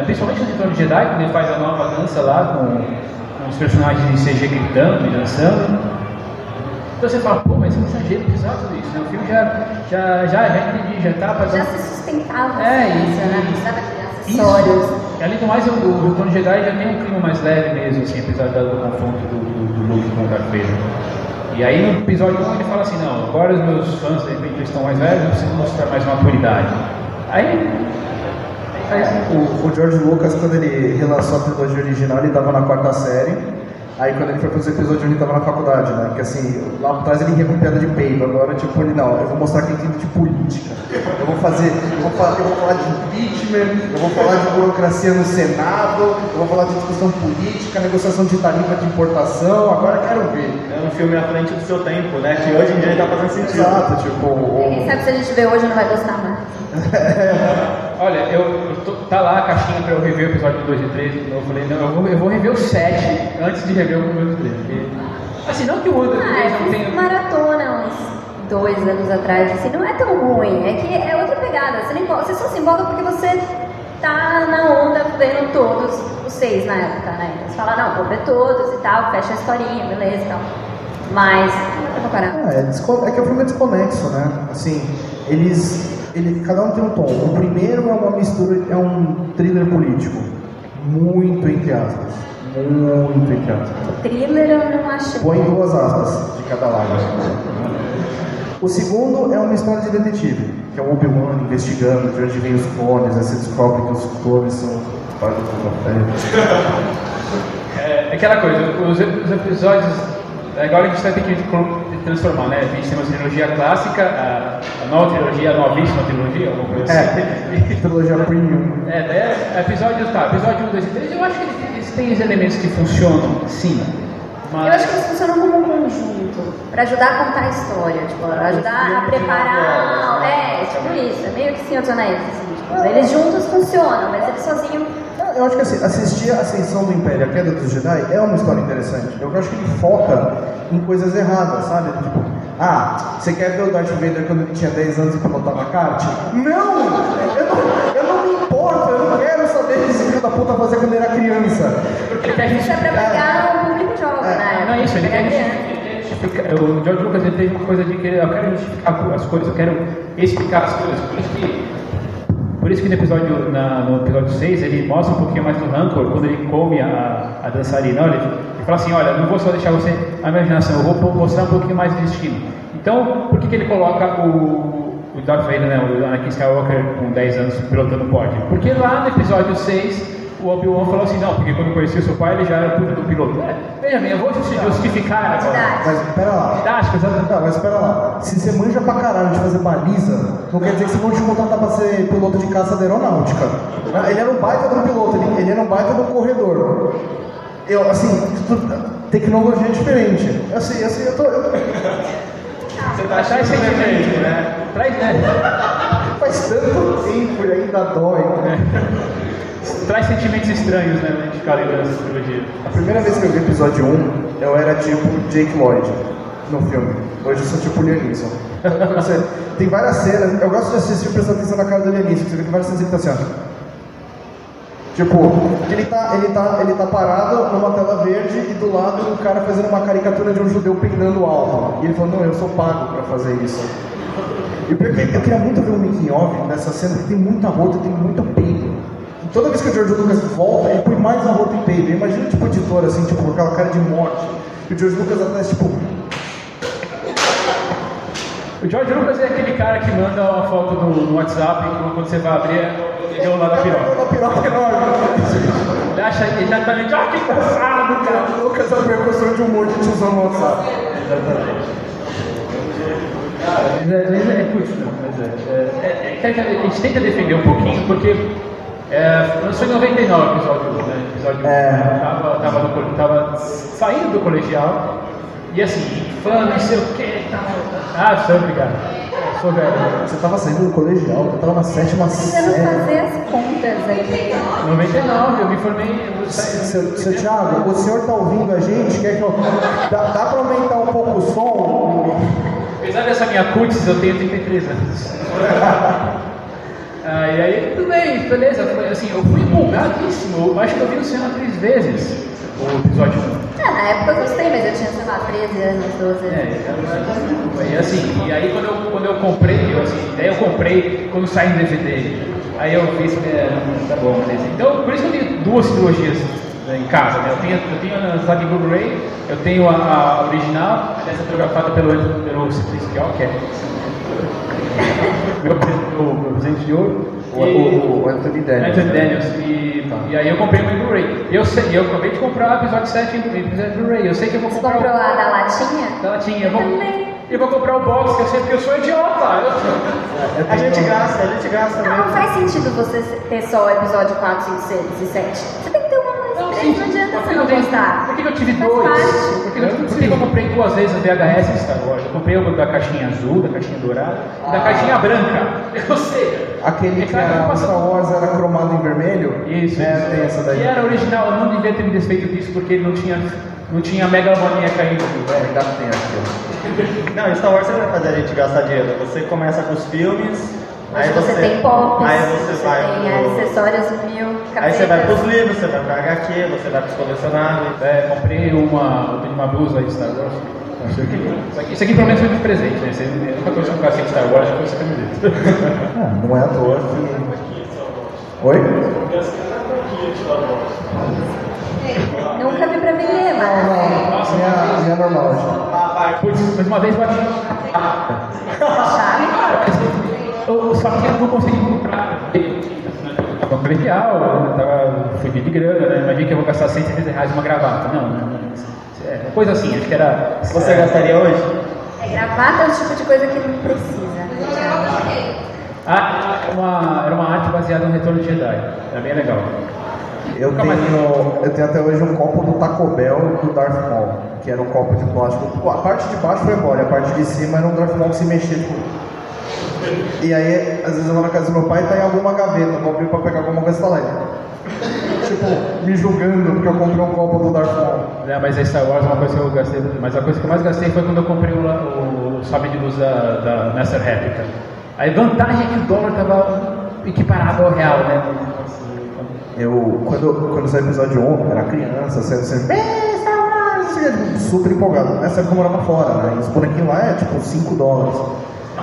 principalmente no Retorno de Jedi, quando ele faz a nova dança lá com, com os personagens em CG gritando e dançando. Então você fala, pô, mas é um exagero precisava tudo isso, né? O filme já, já, já, já entendi, já tá fazendo. Já se sustentava É, assim, e- isso, né? Precisava de acessórios. Isso. Além do mais, o, o Retorno de Jedi já tem um clima mais leve mesmo, assim, apesar do, do confronto do, do, do Luke com o Darth Vader. E aí no episódio 1 ele fala assim, não, agora os meus fãs de repente estão mais velhos, eu preciso mostrar mais maturidade. Aí, aí O, o George Lucas, quando ele relançou a trilogia original, ele estava na quarta série. Aí quando ele foi fazer o episódio 1, ele estava na faculdade, né? Porque assim, lá por trás ele ria com piada de peido. Agora, tipo, ele não, eu vou mostrar que entendo de política. Eu vou fazer, eu vou, falar, eu vou falar de impeachment, eu vou falar de burocracia no Senado, eu vou falar de discussão política, negociação de tarifa de importação. Agora eu quero ver. É um filme à frente do seu tempo, né? Que hoje em dia está fazendo sentido. Exato, tipo, o, Quem sabe se a gente vê hoje não vai gostar mais. Olha, eu, eu tô- tá lá a caixinha pra eu rever o episódio 2 e 3 de novo. Eu falei, não, eu vou, eu vou rever o 7 antes de rever o 1 e o 3. Porque, assim, não que o 1 e o Ah, 3 eu não fiz tenham. maratona uns dois anos atrás, assim, não é tão ruim, é que é outra pegada. Você, não você só se empolga porque você tá na onda vendo todos os seis na época, né? Então você fala, não, vou ver todos e tal, fecha a historinha, beleza e tal. Mas, não dá pra parar. É, é desco- é que o filme é desconexo, né? Assim, eles. Ele, cada um tem um tom. O primeiro é uma mistura, é um thriller político. Muito entre aspas. Muito entre aspas. Thriller eu não acho. Põe duas aspas de cada lado. O segundo é uma história de detetive, que é o Obi-Wan investigando de onde vêm os clones, aí você descobre que os clones são parte do Boba É, é aquela coisa, os, os episódios. Agora a gente vai ter que transformar, né? A gente tem uma trilogia clássica, a, a nova trilogia, a novíssima trilogia, alguma coisa assim. É, trilogia premium. É, daí é, episódio, tá, episódio 1, 2 e 3, eu acho que eles, têm os elementos que funcionam, sim. Mas. Eu acho que eles funcionam como um conjunto, pra ajudar a contar a história, tipo, ajudar a preparar. É, tipo isso, é meio que Senhor dos Anéis, assim, tipo, eles juntos funcionam, mas eles sozinhos. Eu acho que assim, assistir a Ascensão do Império, a Queda dos Jedi, é uma história interessante. Eu acho que ele foca em coisas erradas, sabe? Tipo, ah, você quer ver o Darth Vader quando ele tinha 10 anos e pilotava kart? Não! Eu não, eu não me importo, eu não quero saber o que esse filho da puta fazia quando ele era criança. Porque quer Isso é pra pegar o público jovem, né? Não é isso, ele quer Pegar justificar. ele quer justificar- O George Lucas ele teve uma coisa de que eu quero justificar as coisas, eu quero explicar as coisas. Por isso que, por isso que no, episódio, na- no episódio 6 ele mostra um pouquinho mais do Rancor, quando ele come a, a dançarina. Olha, ele, fala assim: Olha, não vou só deixar você a imaginação, eu vou mostrar um pouquinho mais do destino. Então, por que, que ele coloca o, o Darth Vader, né, o Anakin Skywalker, com 10 anos pilotando pod? Porque lá no episódio 6 o Obi-Wan falou assim, não, porque quando eu conheci o seu pai, ele já era puta do piloto. É, veja bem, eu vou justi- justificar agora. Mas pera lá. Didático? Não, mas espera lá. Se você manja pra caralho de fazer baliza, não quer dizer que você vão te contratar pra ser piloto de caça da aeronáutica. Ele era um baita um piloto, ele, ele era um baita um corredor. Eu, assim, tecnologia é diferente. Assim, assim, eu tô. eu- Você tá traz sentimento, né? Traz, né? faz tanto tempo e ainda dói. Traz sentimentos estranhos, né? A gente ficar lembrando essa trilogia. A primeira vez que eu vi o episódio 1, eu era tipo Jake Lloyd no filme. Hoje eu sou tipo. Você- Tem várias cenas, eu gosto de assistir prestando atenção na cara do Liam você vê que várias cenas ele tá assim, ó. Tipo, ele tá, ele, tá, ele tá parado numa tela verde e do lado um cara fazendo uma caricatura de um judeu peidando alto. E ele falou, não, eu sou pago pra fazer isso. E o é que eu queria muito ver um making off nessa cena, porque tem muita rota, tem muito peido. Toda vez que o George Lucas volta, ele põe mais a rota em peido. Imagina tipo o editor assim, tipo, com aquela cara de morte. E o George Lucas atrás, tipo, O George Lucas é aquele cara que manda uma foto no, no WhatsApp quando você vai abrir, ele é o lado da piroca. uma piroca enorme. Ele acha exatamente, ah, que engraçado, O cara. George Lucas é a percussão de humor de tiozão no WhatsApp. Mas é, mas é mas é, é, é, é que a gente tenta defender um pouquinho, porque é, lançou em 99 o episódio 1, né? O episódio 1. É. Tava, tava, no tava saindo do colegial, e assim, fã, não sei o que, tal. Ah, sou obrigado. Sou velho. Você tava saindo do colegial, eu tava na sétima série. fazer as contas aí. 99, eu me formei. eu saí- Seu, seu Thiago, o senhor tá ouvindo a gente? Quer que eu. Dá, dá pra aumentar um pouco o som? Apesar dessa minha cutis, eu tenho 33 anos. Ah, e aí, tudo bem, beleza. Foi, assim, eu fui empolgadíssimo. Eu acho que eu vi o cinema três vezes, o episódio 1. É, na época eu gostei, mas eu tinha, sei lá, 13 anos, 12 anos. É, e assim, e aí quando eu, quando eu comprei, eu, assim, daí eu comprei quando sai em DVD. Aí eu fiz, é, tá bom, beleza. Então, por isso que eu tenho duas trilogias né, em casa, né? Eu tenho, eu tenho a Zack Blu-ray, eu tenho a, a original, essa fotografada pelo, pelo Simplício que é meu, meu, meu presente de ouro. O, o, o Anthony Daniels. Anthony Daniels. E, e aí eu comprei o meu Blu-ray. Eu, sei, eu acabei de comprar o episódio 7 em em Blu-ray. Eu sei que eu vou Você comprar comprou o... a da latinha? Da latinha. Eu vou, Também. eu vou comprar o box, que eu sei porque eu sou idiota. Eu- A gente gasta, a gente gasta Não, não mesmo. faz sentido você ter só o episódio 4, 5, 6 e 7. Você tem que ter uma mais Não, três, sim. não adianta Por você que não gostar. Por que que eu tive Faz dois? parte. Por que, eu- por que que eu comprei duas vezes a VHS em Star Wars? Eu comprei o da caixinha azul, da caixinha dourada, e da caixinha branca. Eu sei. Aquele É que que era, o Star Wars era cromado em vermelho? Isso, é, isso. tem essa daí. Que era original, eu não devia ter me desfeito disso porque ele não tinha, não tinha megalomania caindo. É, ainda tem aqui. Não, Star Wars você vai fazer a gente gastar dinheiro. Você começa com os filmes, Hoje você, tem pop, aí você, vai tem pro- acessórios mil, Aí você vai capetas. pros livros, você vai pra HQ, você vai pros colecionáveis. É, comprei uma, eu tenho uma blusa aí de Star Wars. Não sei o que. Isso aqui, isso aqui pelo menos foi de presente, né? Você, a única coisa que eu comprei assim de Star Wars foi essa camiseta. Ah, não é à toa que. Oi? Nunca vi pra vender, Não, mas não. Minha, minha normal. Putz, mas uma vez bati. chave. Eu, só que eu não consegui comprar. Tava colegial, eu tava fugindo de grana, né? Imagina que eu vou gastar 130 reais numa gravata. Não, não, não. É, coisa assim, acho que era. Você gastaria hoje? É, gravata é o tipo de coisa que não precisa. Ah, era uma, era uma arte baseada no Retorno de Jedi. Era bem legal. Eu tenho, eu tenho até hoje um copo do Taco Bell do Darth Maul, que era um copo de plástico. A parte de baixo foi embora, a parte de cima era um Darth Maul que se mexia. Tipo... E aí, às vezes eu vou na casa do meu pai e tá em alguma gaveta, vou abrir pra pegar alguma coisa tá lá. Tipo, me julgando porque eu comprei um copo do Darth Maul. É, mas a Star Wars é uma coisa que eu gastei, mas a coisa que eu mais gastei foi quando eu comprei o, o, o sabre de luz da, da nessa réplica. A vantagem é que o dólar estava equiparado ao real, né? Eu, quando, quando saiu o episódio 1, eu era criança, sendo sempre. "É, Star Wars", assim, Super empolgado. Nessa época eu morava fora, né? E os bonequinhos lá é tipo 5 dólares.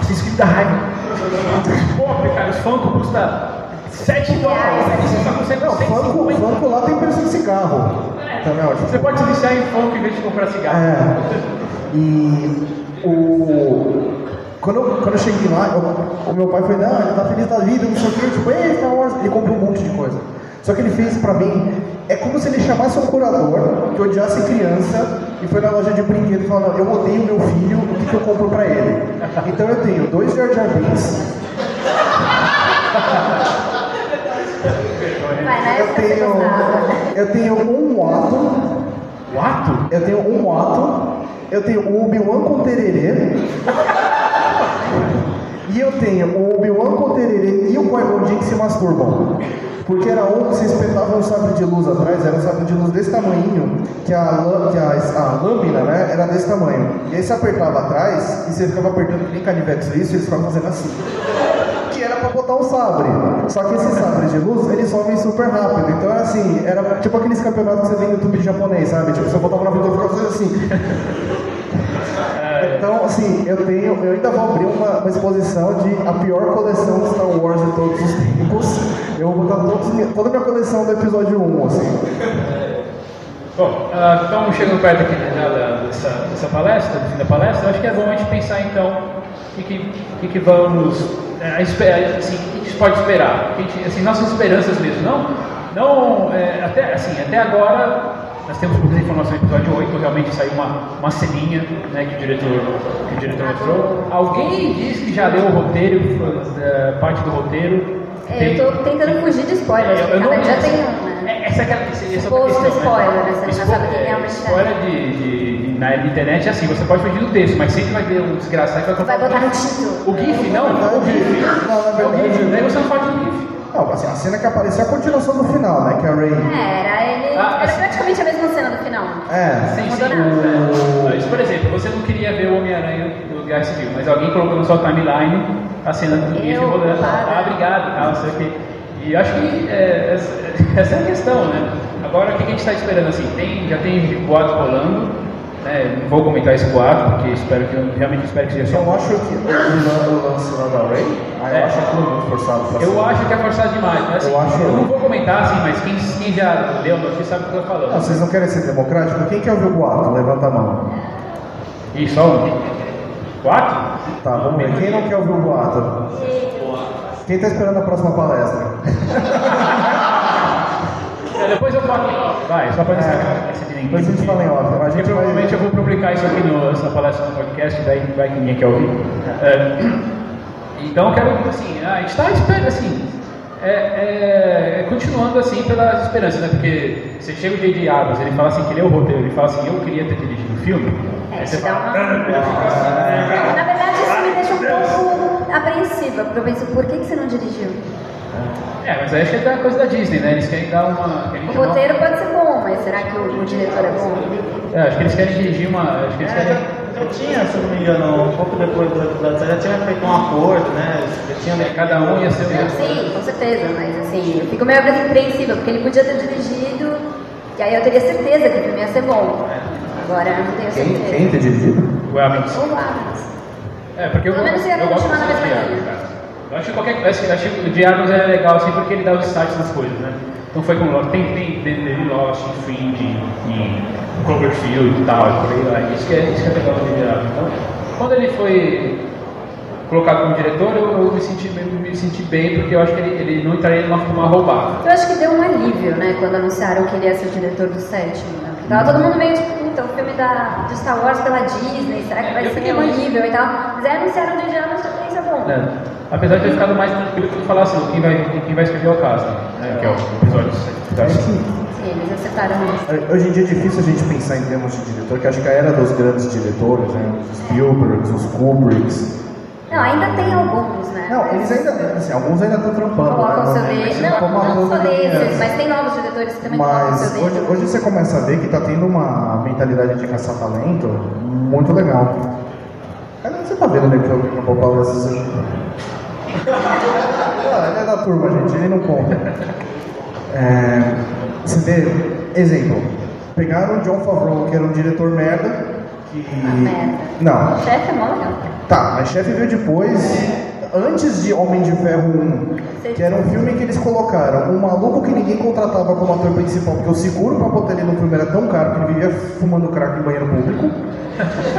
Nossa, isso que dá raiva. Pô, cara, os Funko custa 7 dólares. Aí você só consegue Não, Funko, 150. Funko lá tem preço de cigarro. Ó, tipo, Você pode se viciar em Funko em vez de comprar cigarro. É. E o. Quando eu, quando eu cheguei lá, eu- o meu pai foi, não, ele tá feliz da vida, não sei o quê, tipo, ei, Star Wars. Ele comprou um monte de coisa. Só que ele fez pra mim, é como se ele chamasse um curador que odiasse criança e foi na loja de brinquedo e falou, não, eu odeio meu filho, o que, que eu compro pra ele? Então eu tenho dois Jar Jar eu tenho, eu tenho um ato? Eu tenho um Watto, eu tenho o Obi-Wan com tererê. E eu tenho o Obi-Wan com tererê e o Qui-Gon que se masturbam. Porque era que você espetava um sabre de luz atrás, era um sabre de luz desse tamanho, que a, que a, a lâmina né, era desse tamanho. E aí você apertava atrás e você ficava apertando que nem canivete suíço e eles ficavam fazendo assim. Que era pra botar um sabre. Só que esses sabres de luz, eles somem super rápido. Então era assim, era tipo aqueles campeonatos que você vê no YouTube japonês, sabe? Tipo, você botava na vida e ficava fazendo assim. Então, assim, eu tenho, eu ainda vou abrir uma, uma exposição de a pior coleção de Star Wars de todos os tempos. Eu vou botar todos, toda a minha coleção do episódio 1, assim. Bom, ah, estamos chegando perto aqui né, já da- dessa, dessa palestra, do fim da palestra. Acho que é bom a gente pensar então o que, que, que, vamos. é, a espe- assim, o que a gente pode esperar. Gente- assim, nossas esperanças mesmo. Não, não é, até, assim, até agora nós temos muitas informações no episódio 8, realmente saiu uma, uma ceninha né, que, o diretor, que o diretor mostrou. Alguém disse que já leu o roteiro, eh, parte do roteiro. que É, tem- eu tô tentando fugir de spoilers, eu porque não li. tem um, né? É, Essa é aquela essa é outra Suposto questão, spoiler, né? né? Você não Spo- sabe quem é, realmente é. Spoiler de, de, na internet é assim, você pode fugir do texto, mas sempre vai ver um desgraçado que vai vai botar no título. O GIF, não, o GIF. É o GIF, daí você não faz o GIF. Não, assim, a cena que apareceu é a continuação do final, né? Que a Ray. É, era ele. Ah, Era assim- praticamente a mesma cena do final. É. Sim, sim. Nada. Mas, por exemplo, você não queria ver o Homem-Aranha no Guerra Civil, mas alguém colocou na sua timeline a cena do Eu, rolando. Ah, obrigado, tal, não sei o quê. E eu acho que é, essa, essa é a questão, né? Agora, o que a gente está esperando assim? Tem, já tem boato rolando, né? Não vou comentar esse boato, porque espero que, eu realmente espero que seja só Eu acho que o lan- o lance lá da Ray, aí É. eu acho aquilo muito forçado pra Eu acho que é forçado demais, mas assim, Eu acho- eu não vou comentar assim, mas quem, quem já leu a notícia sabe o que eu tô falando. Não, vocês não querem ser democráticos? Quem quer ouvir o boato? Levanta a mão. E só um. Quatro? Tá, vamos ver. Quem não quer ouvir o boato? Quem tá esperando a próxima palestra? É, depois eu falo. Vai, só pra não É, de depois a gente fala em off. A Porque gente provavelmente vai... eu vou publicar isso aqui no, nessa palestra no podcast, daí vai que ninguém quer ouvir. É, então eu quero, assim, a gente está esperando, assim, é, é, é continuando assim pelas esperanças, né? Porque você chega o J.J. Abrams, ele fala assim que ele é o roteiro, ele fala assim, eu queria ter dirigido o filme. É, Aí você fala, uma- "Ah, ele fica- Na verdade, isso me deixa um pouco apreensiva, porque eu penso, por que, que você não dirigiu? É, mas aí acho que é da coisa da Disney, né? Eles querem dar uma. querem O chamar- roteiro pode ser bom, mas será que o, o diretor é bom? É, acho que eles querem dirigir uma. Acho que eles É, querem. já, já tinha, se não me engano, um pouco depois do episódio, já tinha feito um acordo, né? Já tinha É, cada um ia ser um. Sim, com certeza, mas assim, eu fico meio apreensiva, porque ele podia ter dirigido, e aí eu teria certeza que o filme ia ser bom. Agora eu não tenho Quem, certeza. quem tá dirigido? O Abrams. Ou Abrams. É, porque eu, Pelo menos ia eu gosto continuar na mesma linha. Eu acho que qualquer acho, acho que o de Abrams é legal assim porque ele dá os starts nas coisas, né? Então foi com Lost, tem, tem dele Lost, Fringe, em Cloverfield e tal, e por aí vai. Isso que é, isso que é legal do de Abrams. Então, quando ele foi colocado como diretor, eu, eu me, senti, me, me senti bem porque eu acho que ele, ele não entraria numa, numa roubada. Eu acho que deu um alívio, né, quando anunciaram que ele ia ser o diretor do sétimo, né? Porque tava todo mundo meio tipo, puta, o filme da, do Star Wars pela Disney, será que vai Eu ser horrível e tal? Mas aí anunciaram o J.J. É né? Apesar de ter ficado mais tranquilo que falar assim, quem vai, quem vai escrever é o caso, né? Que é o episódio 7. É que Sim, eles acertaram isso. Hoje em dia é difícil a gente pensar em termos de diretor, que acho que a era dos grandes diretores, né? Os Spielbergs, os Kubricks. Não, ainda tem alguns, né? Não, eles ainda, assim, alguns ainda estão trampando. colocam o né? seu Não- dedo. não Não, não só de desses, mas tem novos diretores que também colocam o Mas seu hoje, hoje você começa a ver que está tendo uma mentalidade de caçar talento muito legal. Tá vendo né, que eu acabou palestra? Ah, ele é da turma, gente, ele não conta. É, você vê, exemplo, pegaram o John Favreau, que era um diretor merda, que. Não, O chefe é mó legal. Tá, mas chefe veio depois, antes de Homem de Ferro 1, que era um filme que eles colocaram um maluco que ninguém contratava como ator principal, porque o seguro pra botar ele no filme era tão caro que ele vivia fumando crack em banheiro público.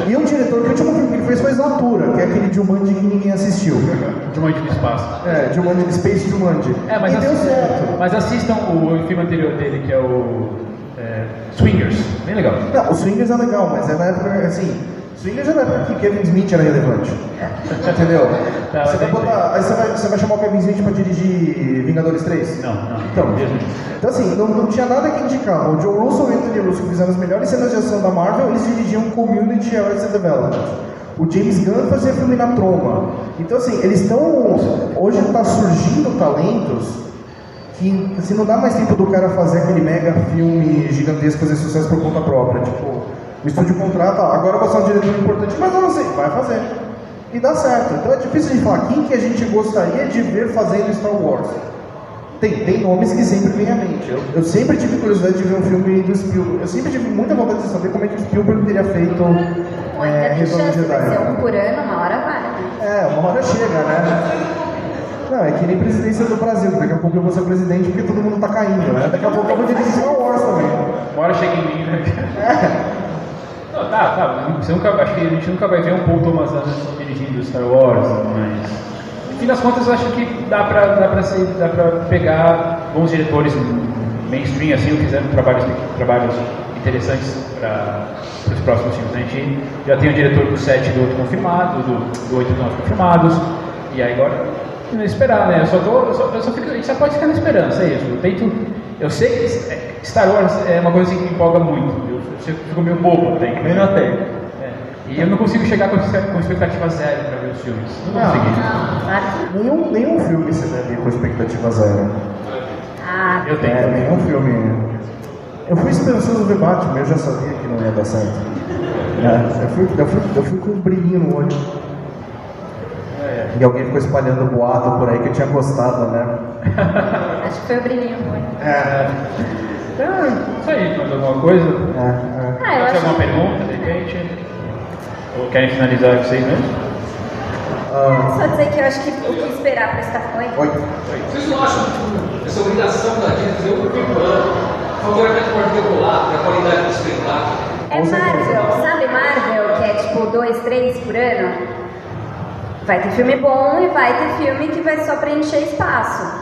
E um diretor que o último filme que ele fez foi Zatura, que é aquele Jumanji que ninguém assistiu. De um monte de espaço. É, Jumanji, Space Jumanji. É, mas, e deu assistam, certo. mas assistam o filme anterior dele, que é o é, Swingers. Bem legal. Não, o Swingers é legal, mas é na época, assim, Swingers é na época que Kevin Smith era relevante. Entendeu? Tá, você vai botar, aí você vai, você vai chamar o Kevin Smith pra dirigir Vingadores 3? Não, não. Então, mesmo. então assim, não, não tinha nada que indicava. O Joe Russo e o Anthony Russo, que fizeram as melhores cenas de ação da Marvel, eles dirigiam Community e Arrested Development. O James Gunn fazia filme na troma. Então assim, eles estão... Hoje está surgindo talentos que assim, não dá mais tempo do cara fazer aquele mega filme gigantesco, fazer sucesso por conta própria. Tipo, o estúdio contrata, "Ah, agora você é um diretor importante, mas eu não sei, vai fazer. E dá certo. Então é difícil de falar quem que a gente gostaria de ver fazendo Star Wars. Tem, tem nomes que sempre vêm à mente. Eu, eu sempre tive curiosidade de ver um filme do Spielberg. Eu sempre tive muita vontade de saber como é que o Spielberg teria feito é, Retorno de chance, vai ser Jedi. um por ano, uma hora vai. É, uma hora chega, né? Não, é que nem presidência do Brasil. Daqui a pouco eu vou ser presidente porque todo mundo tá caindo, né? Daqui a pouco eu vou dirigir Star Wars também. Uma hora chega em mim, né? Não, tá, tá. Você nunca, acho que a gente nunca vai ver um Paul Thomas Anderson dirigindo Star Wars, mas. No fim das contas, eu acho que dá pra, dá pra, dá pra pegar bons diretores mainstream, assim, fazendo trabalhos, trabalhos interessantes para os próximos filmes. A gente já tem o diretor do 7 e do 8 confirmado, do, do 8 e do 9 confirmados, e aí agora esperar, né? Eu só, tô, eu só, eu só fico, a gente só pode ficar na esperança, é isso. Tento, Eu sei que Star Wars é uma coisa assim que me empolga muito. Eu fico meio bobo até. Nem na É. E eu não consigo chegar com, com expectativa zero para ver os filmes. Não Não. consegui. Claro. Nenhum, nenhum filme você deve ir com expectativa zero. Ah, Eu tenho. É, nenhum filme. Eu fui esperançoso ver Batman, eu já sabia que não ia dar certo. É, eu, fui, eu, fui, eu fui com um brilhinho no olho. E alguém ficou espalhando boato por aí que eu tinha gostado, né? acho que foi o brilhinho. foi. É, Então, isso aí, mais alguma coisa? é, é. Ah, eu acho alguma pergunta, de repente? Ou querem finalizar com vocês mesmo? Ah, Só dizer que eu acho que o que esperar para estar foi. oi. Vocês não acham que essa obrigação da Disney fazer um filme por ano, favorecimento particular para a qualidade do espetáculo? É Com. Marvel, sabe Marvel, que é tipo dois, três por ano? Vai ter filme bom e vai ter filme que vai só preencher espaço.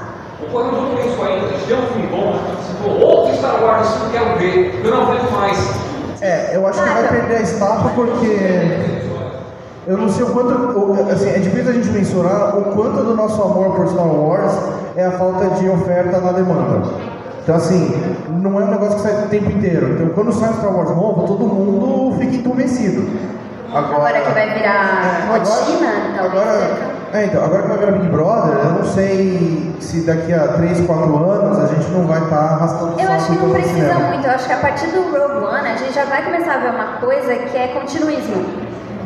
O Correio não por isso ainda, deu um filme bom, você falou, outro Star Wars, isso eu não quero ver, eu não aguento mais. É, eu acho que vai perder a estafa porque eu não sei o quanto, assim, é difícil a gente mensurar o quanto do nosso amor por Star Wars é a falta de oferta na demanda. Então assim, não é um negócio que sai o tempo inteiro. Então quando sai um Star Wars novo, todo mundo fica entumecido. Agora que vai virar É, rotina, talvez agora. É, então, agora que vai virar Big Brother, eu não sei se daqui a 3, 4 anos a gente não vai estar arrastando o Eu acho que não precisa cinema. muito. Eu acho que a partir do Rogue One a gente já vai começar a ver uma coisa que é continuismo.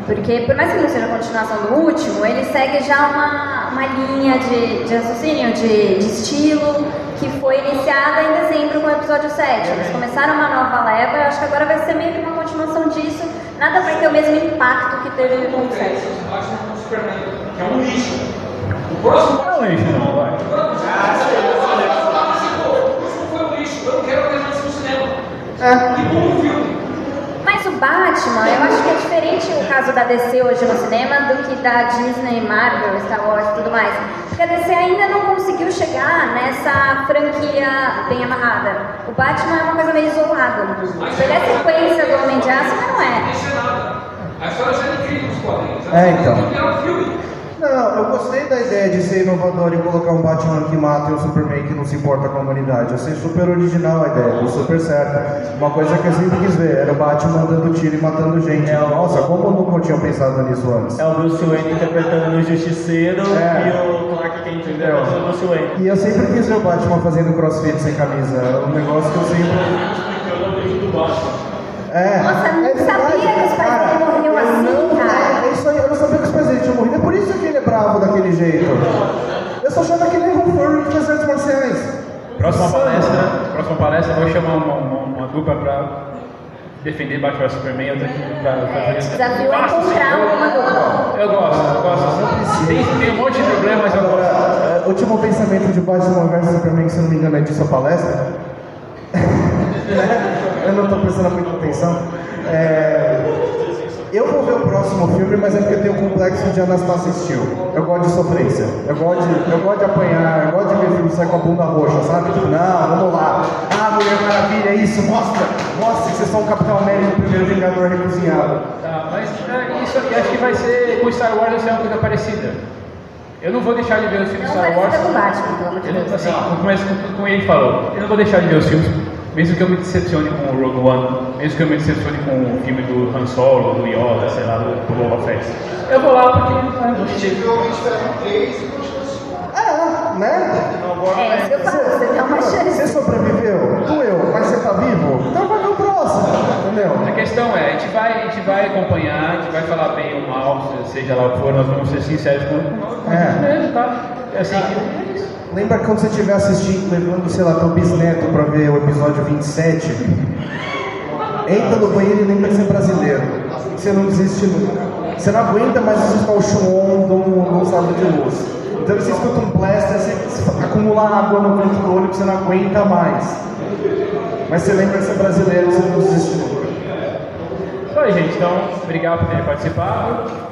Porque por mais que não seja a continuação do último, ele segue já uma, uma linha de, de raciocínio, de, de estilo, que foi iniciada em dezembro com o episódio 7. Eles começaram uma nova leva, eu acho que agora vai ser meio que uma continuação disso. Nada vai ter o mesmo impacto que teve com o 7. Que é um lixo. O próximo Não é isso, não, vai. O último foi um lixo, eu não quero ver mais isso no cinema. É. E como um filme. Mas o Batman, eu acho que é diferente o caso da DC hoje no cinema do que da Disney, Marvel, Star Wars e tudo mais. Porque a DC ainda não conseguiu chegar nessa franquia bem amarrada. O Batman é uma coisa meio isolada. mundo. Ele é sequência do Homem de Aço, mas não é. É nada. A história já é incrível nos quadrinhos. É, então. Não, eu gostei da ideia de ser inovador e colocar um Batman que mata e um Superman que não se importa com a humanidade. Eu achei super original a ideia, deu super certo. Uma coisa que eu sempre quis ver, era o Batman dando tiro e matando gente. Nossa, como eu nunca tinha pensado nisso antes. É o Bruce Wayne interpretando o Justiceiro É. e o Clark Kent interpretando o Bruce Wayne. E eu sempre quis ver o Batman fazendo crossfit sem camisa. É um negócio que eu sempre. É. Nossa, eu não é sabia que os pais dele morriam assim, cara. Isso aí, eu não sabia que os pais dele tinham morrido. É por isso que ele é bravo daquele jeito. Eu só achava que ele era um furry artes marciais. Próxima palestra, próxima palestra, eu vou chamar uma, uma, uma dupla pra defender Batman Superman outra aqui pra É, fazer. o desafio é encontrar uma dupla. Eu gosto, eu gosto. Tem, tem um monte de problemas, eu gosto. Agora, é, último pensamento de Batman vs Superman, que se não me engano é disso a palestra. eu não estou prestando muita atenção. É, eu vou ver o próximo filme, mas é porque eu tenho o complexo de Anastasia Steele. Eu gosto de sofrência. Eu gosto de, eu gosto de apanhar, eu gosto de ver filme sair com a bunda roxa, sabe? Tipo, não, vamos lá. Ah, Mulher Maravilha, é isso, mostra. Mostra que vocês são o Capitão América, o primeiro Vingador recozinhado. Tá, mas é, isso aqui acho que vai ser com Star Wars vai ser uma coisa parecida. Eu não vou deixar de ver os filmes Não Star Wars. com Batman, pelo amor de Ele, Deus. assim, começa com, com ele falou, eu não vou deixar de ver os filmes, mesmo que eu me decepcione com o Rogue One, mesmo que eu me decepcione com o filme do Han Solo, do Yoda, sei lá, do, do Boba Fett. Eu vou lá porque ah, eu gostei. É, né? É isso que eu falo, você tem uma Você chance. sobreviveu? Doeu, mas você tá vivo? Então vai ver o próximo, entendeu? A questão é, a gente, vai, a gente vai acompanhar, a gente vai falar bem ou mal, seja lá o que for, nós vamos ser sinceros com a É. gente mesmo, tá? É assim que... Lembra quando você estiver assistindo, levando, sei lá, teu bisneto pra ver o episódio 27? Entra no banheiro e lembra que você é brasileiro. Você não desiste nunca. Você não aguenta mais escutar o chuon de um um de luz. Então você escuta um blaster, você, acumula água no canto do olho que você não aguenta mais. Mas você lembra que você é brasileiro, você não desiste nunca. Aí, gente. Então, obrigado por terem participado.